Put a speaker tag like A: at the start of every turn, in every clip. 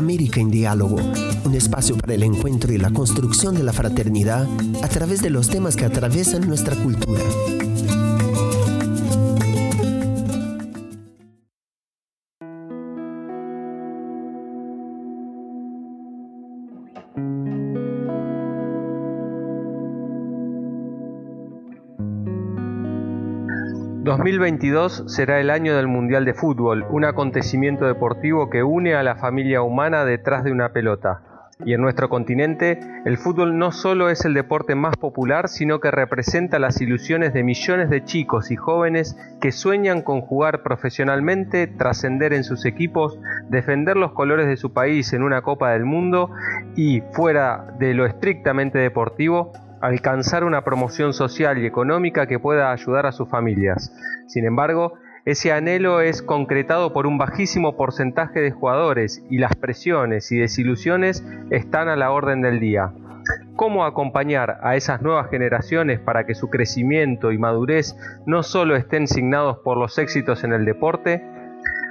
A: América en Diálogo, un espacio para el encuentro y la construcción de la fraternidad a través de los temas que atraviesan nuestra cultura.
B: 2022 será el año del Mundial de Fútbol, un acontecimiento deportivo que une a la familia humana detrás de una pelota. Y en nuestro continente, el fútbol no solo es el deporte más popular, sino que representa las ilusiones de millones de chicos y jóvenes que sueñan con jugar profesionalmente, trascender en sus equipos, defender los colores de su país en una Copa del Mundo y, fuera de lo estrictamente deportivo, alcanzar una promoción social y económica que pueda ayudar a sus familias. Sin embargo, ese anhelo es concretado por un bajísimo porcentaje de jugadores y las presiones y desilusiones están a la orden del día. ¿Cómo acompañar a esas nuevas generaciones para que su crecimiento y madurez no solo estén signados por los éxitos en el deporte?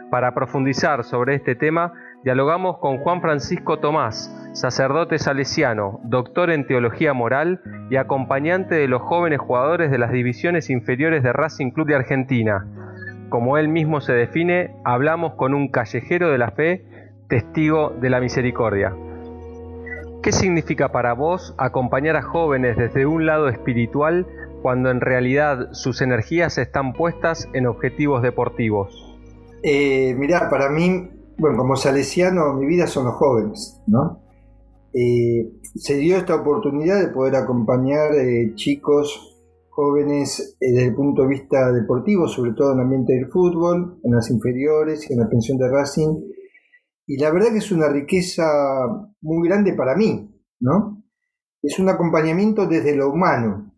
B: Para profundizar sobre este tema, dialogamos con Juan Francisco Tomás, sacerdote salesiano, doctor en teología moral y acompañante de los jóvenes jugadores de las divisiones inferiores de Racing Club de Argentina. Como él mismo se define, hablamos con un callejero de la fe, testigo de la misericordia. ¿Qué significa para vos acompañar a jóvenes desde un lado espiritual cuando en realidad sus energías están puestas en objetivos deportivos?
C: Eh, para mí, bueno, como salesiano, mi vida son los jóvenes, ¿no? Eh, se dio esta oportunidad de poder acompañar eh, chicos jóvenes eh, desde el punto de vista deportivo, sobre todo en el ambiente del fútbol, en las inferiores en la pensión de Racing. Y la verdad que es una riqueza muy grande para mí, ¿no? Es un acompañamiento desde lo humano.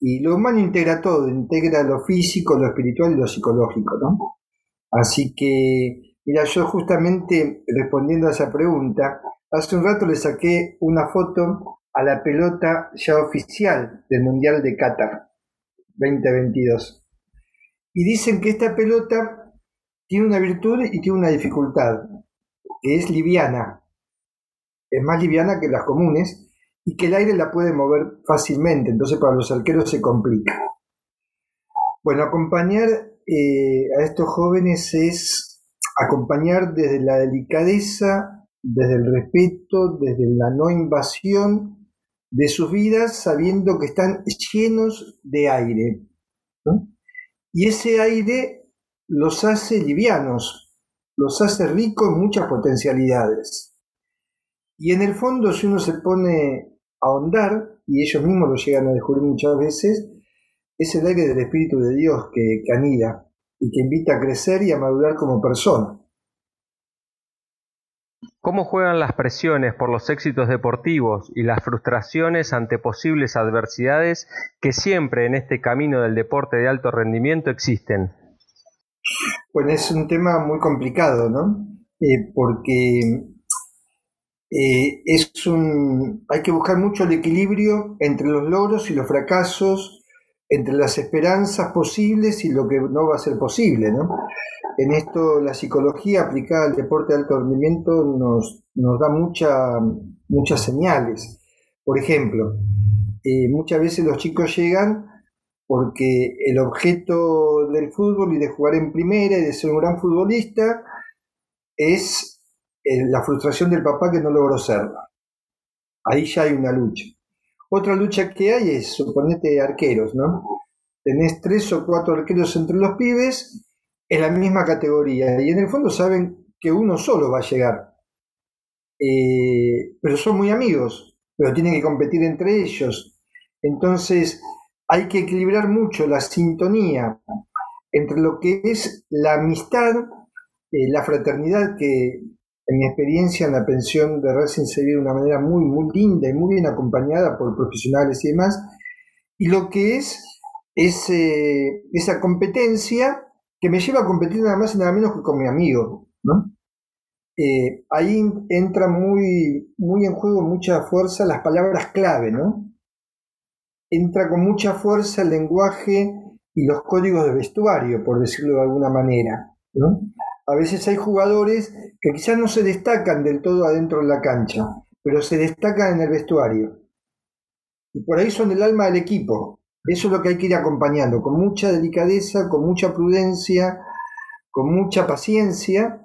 C: Y lo humano integra todo, integra lo físico, lo espiritual y lo psicológico, ¿no? Así que, mira, yo justamente respondiendo a esa pregunta, Hace un rato le saqué una foto a la pelota ya oficial del Mundial de Qatar 2022. Y dicen que esta pelota tiene una virtud y tiene una dificultad, que es liviana. Es más liviana que las comunes y que el aire la puede mover fácilmente, entonces para los arqueros se complica. Bueno, acompañar eh, a estos jóvenes es acompañar desde la delicadeza desde el respeto, desde la no invasión de sus vidas, sabiendo que están llenos de aire. Y ese aire los hace livianos, los hace ricos en muchas potencialidades. Y en el fondo, si uno se pone a ahondar, y ellos mismos lo llegan a descubrir muchas veces, es el aire del Espíritu de Dios que, que anida y que invita a crecer y a madurar como persona.
B: ¿Cómo juegan las presiones por los éxitos deportivos y las frustraciones ante posibles adversidades que siempre en este camino del deporte de alto rendimiento existen?
C: Bueno, es un tema muy complicado, ¿no? Eh, porque eh, es un, hay que buscar mucho el equilibrio entre los logros y los fracasos, entre las esperanzas posibles y lo que no va a ser posible, ¿no? En esto la psicología aplicada al deporte de alto rendimiento nos, nos da mucha, muchas señales. Por ejemplo, eh, muchas veces los chicos llegan porque el objeto del fútbol y de jugar en primera y de ser un gran futbolista es eh, la frustración del papá que no logró serlo. Ahí ya hay una lucha. Otra lucha que hay es, suponete, arqueros, ¿no? Tenés tres o cuatro arqueros entre los pibes en la misma categoría y en el fondo saben que uno solo va a llegar. Eh, pero son muy amigos, pero tienen que competir entre ellos. Entonces hay que equilibrar mucho la sintonía entre lo que es la amistad, eh, la fraternidad, que en mi experiencia en la pensión de Racing se vive de una manera muy, muy linda y muy bien acompañada por profesionales y demás, y lo que es ese, esa competencia que me lleva a competir nada más y nada menos que con mi amigo. Eh, ahí entra muy, muy en juego, mucha fuerza las palabras clave, ¿no? Entra con mucha fuerza el lenguaje y los códigos de vestuario, por decirlo de alguna manera. A veces hay jugadores que quizás no se destacan del todo adentro de la cancha, pero se destacan en el vestuario. Y por ahí son el alma del equipo. Eso es lo que hay que ir acompañando, con mucha delicadeza, con mucha prudencia, con mucha paciencia,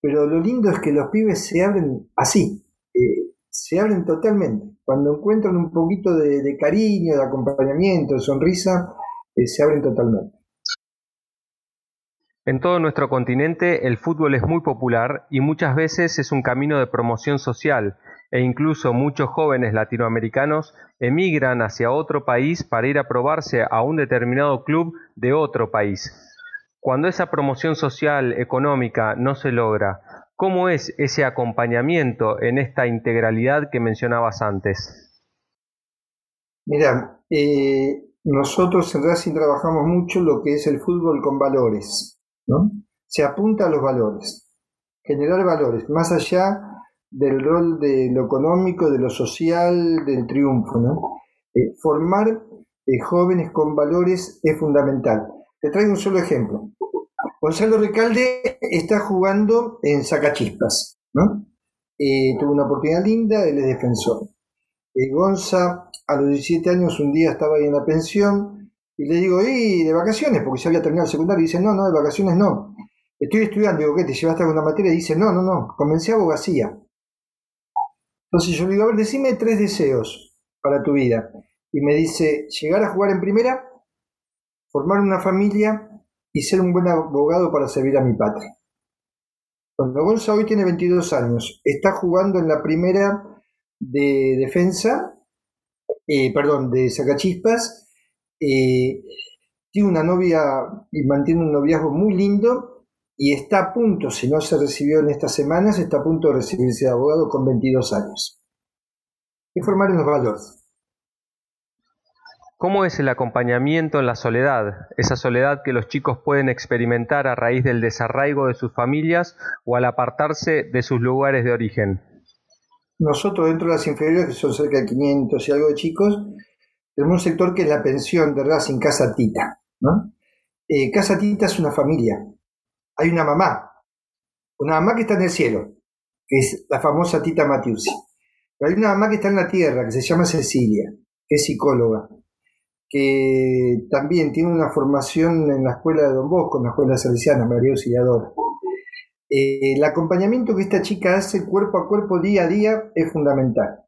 C: pero lo lindo es que los pibes se abren así, eh, se abren totalmente. Cuando encuentran un poquito de, cariño, de acompañamiento, de sonrisa, eh, se abren totalmente.
B: En todo nuestro continente el fútbol es muy popular y muchas veces es un camino de promoción social e incluso muchos jóvenes latinoamericanos emigran hacia otro país para ir a probarse a un determinado club de otro país. Cuando esa promoción social, económica, no se logra, ¿cómo es ese acompañamiento en esta integralidad que mencionabas antes?
C: Mira, eh, nosotros en Racing trabajamos mucho lo que es el fútbol con valores. Se apunta a los valores, generar valores, más allá del rol de lo económico, de lo social, del triunfo. Eh, formar eh, jóvenes con valores es fundamental. Te traigo un solo ejemplo. Gonzalo Recalde está jugando en Sacachispas. Eh, tuvo una oportunidad linda, él es defensor. Gonza, a los 17 años, un día estaba ahí en la pensión, y le digo, ¿y de vacaciones? Porque se había terminado el secundario. Y dice, no, no, de vacaciones no. Estoy estudiando. Digo, ¿qué? ¿Te llevaste alguna materia? Y dice, no, no, no. Comencé abogacía. Entonces yo le digo, a ver, decime tres deseos para tu vida. Y me dice, llegar a jugar en primera, formar una familia y ser un buen abogado para servir a mi patria. Cuando Gonza hoy tiene 22 años, está jugando en la primera de defensa, eh, perdón, de sacachispas, eh, tiene una novia y mantiene un noviazgo muy lindo y está a punto, si no se recibió en estas semanas, está a punto de recibirse de abogado con 22 años. Y formar en los valores.
B: ¿Cómo es el acompañamiento en la soledad? Esa soledad que los chicos pueden experimentar a raíz del desarraigo de sus familias o al apartarse de sus lugares de origen.
C: Nosotros dentro de las inferiores, que son cerca de 500 y algo de chicos, tenemos un sector que es la pensión de Racing Casa Tita. ¿no? Eh, Casa Tita es una familia. Hay una mamá, una mamá que está en el cielo, que es la famosa Tita Matiusi. Pero hay una mamá que está en la tierra, que se llama Cecilia, que es psicóloga, que también tiene una formación en la escuela de Don Bosco, en la escuela salesiana, María Auxiliadora. Eh, el acompañamiento que esta chica hace cuerpo a cuerpo, día a día, es fundamental.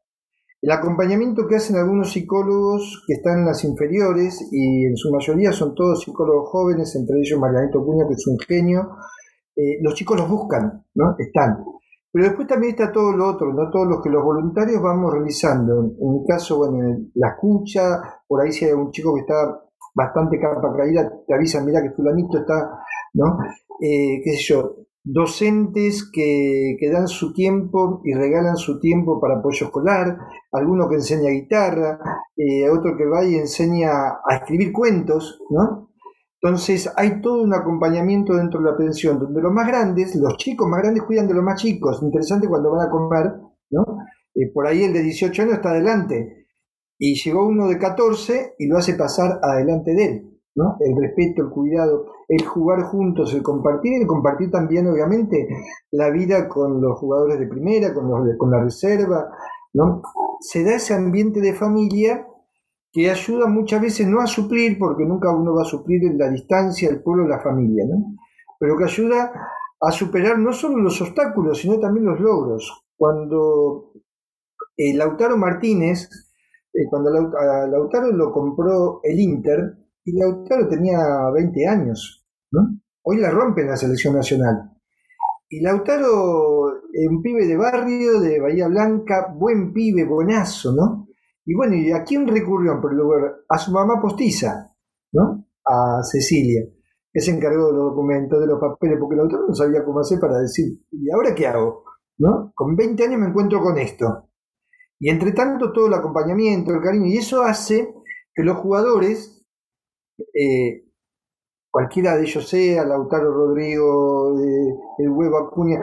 C: El acompañamiento que hacen algunos psicólogos que están en las inferiores, y en su mayoría son todos psicólogos jóvenes, entre ellos Marianito Cuña, que es un genio, eh, los chicos los buscan, ¿no? Están. Pero después también está todo lo otro, ¿no? Todos los que los voluntarios vamos realizando. En mi caso, bueno, la escucha, por ahí si hay un chico que está bastante capa caída, te avisan, mira que fulanito está, ¿no? Eh, qué sé yo, docentes que, dan su tiempo y regalan su tiempo para apoyo escolar, alguno que enseña guitarra, eh, otro que va y enseña a escribir cuentos, ¿no? Entonces hay todo un acompañamiento dentro de la pensión, donde los más grandes, los chicos más grandes cuidan de los más chicos. Interesante cuando van a comer, ¿no? Eh, por ahí el de 18 años está adelante y llegó uno de 14 y lo hace pasar adelante de él. El respeto, el cuidado, el jugar juntos, el compartir, el compartir también, obviamente, la vida con los jugadores de primera, con, los con la reserva, ¿no? Se da ese ambiente de familia que ayuda muchas veces no a suplir, porque nunca uno va a suplir en la distancia, el pueblo, la familia, ¿no? Pero que ayuda a superar no solo los obstáculos, sino también los logros. Cuando eh, Lautaro Martínez, eh, cuando Lautaro lo compró el Inter, y Lautaro tenía 20 años, ¿no? Hoy la rompe la selección nacional. Y Lautaro, un pibe de barrio, de Bahía Blanca, buen pibe, buenazo, ¿no? Y bueno, ¿y a quién recurrió en primer lugar? A su mamá postiza, ¿no? A Cecilia, que se encargó de los documentos, de los papeles, porque Lautaro no sabía cómo hacer para decir, ¿y ahora qué hago? ¿No? Con 20 años me encuentro con esto. Y entre tanto todo el acompañamiento, el cariño, y eso hace que los jugadores eh, cualquiera de ellos sea, Lautaro Rodrigo, eh, el huevo Acuña,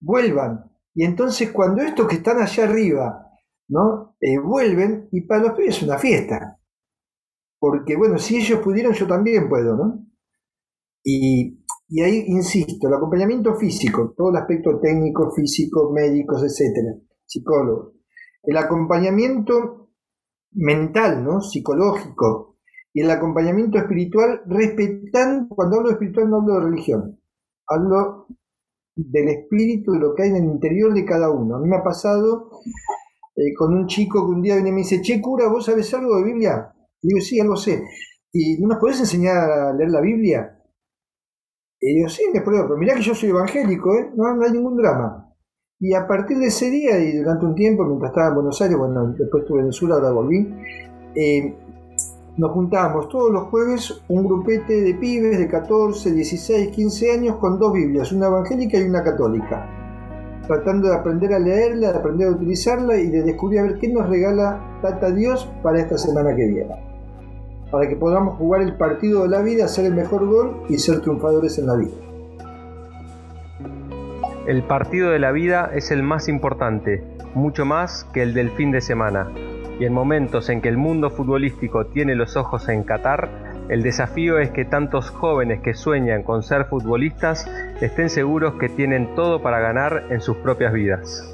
C: vuelvan. Y entonces cuando estos que están allá arriba, ¿no? Eh, vuelven, y para los pibes es una fiesta. Porque bueno, si ellos pudieron, yo también puedo, ¿no? Y Y ahí insisto, el acompañamiento físico, todo el aspecto técnico, físico, médicos, etcétera, psicólogos. El acompañamiento mental, ¿no? Psicológico. Y el acompañamiento espiritual, respetando, cuando hablo de espiritual no hablo de religión, hablo del espíritu, de lo que hay en el interior de cada uno. A mí me ha pasado eh, con un chico que un día viene y me dice, che, cura, ¿vos sabés algo de Biblia? Y digo, sí, algo sé. ¿Y no nos podés enseñar a leer la Biblia? Y digo, sí, me puedo, pero mirá que yo soy evangélico, ¿eh? No, no hay ningún drama. Y a partir de ese día y durante un tiempo, mientras estaba en Buenos Aires, bueno, después estuve en el sur, ahora volví, eh, nos juntábamos todos los jueves un grupete de pibes de 14, 16, 15 años con dos Biblias, una evangélica y una católica, tratando de aprender a leerla, de aprender a utilizarla y de descubrir a ver qué nos regala Tata Dios para esta semana que viene. Para que podamos jugar el partido de la vida, hacer el mejor gol y ser triunfadores en la vida.
B: El partido de la vida es el más importante, mucho más que el del fin de semana y en momentos en que el mundo futbolístico tiene los ojos en Qatar, el desafío es que tantos jóvenes que sueñan con ser futbolistas estén seguros que tienen todo para ganar en sus propias vidas.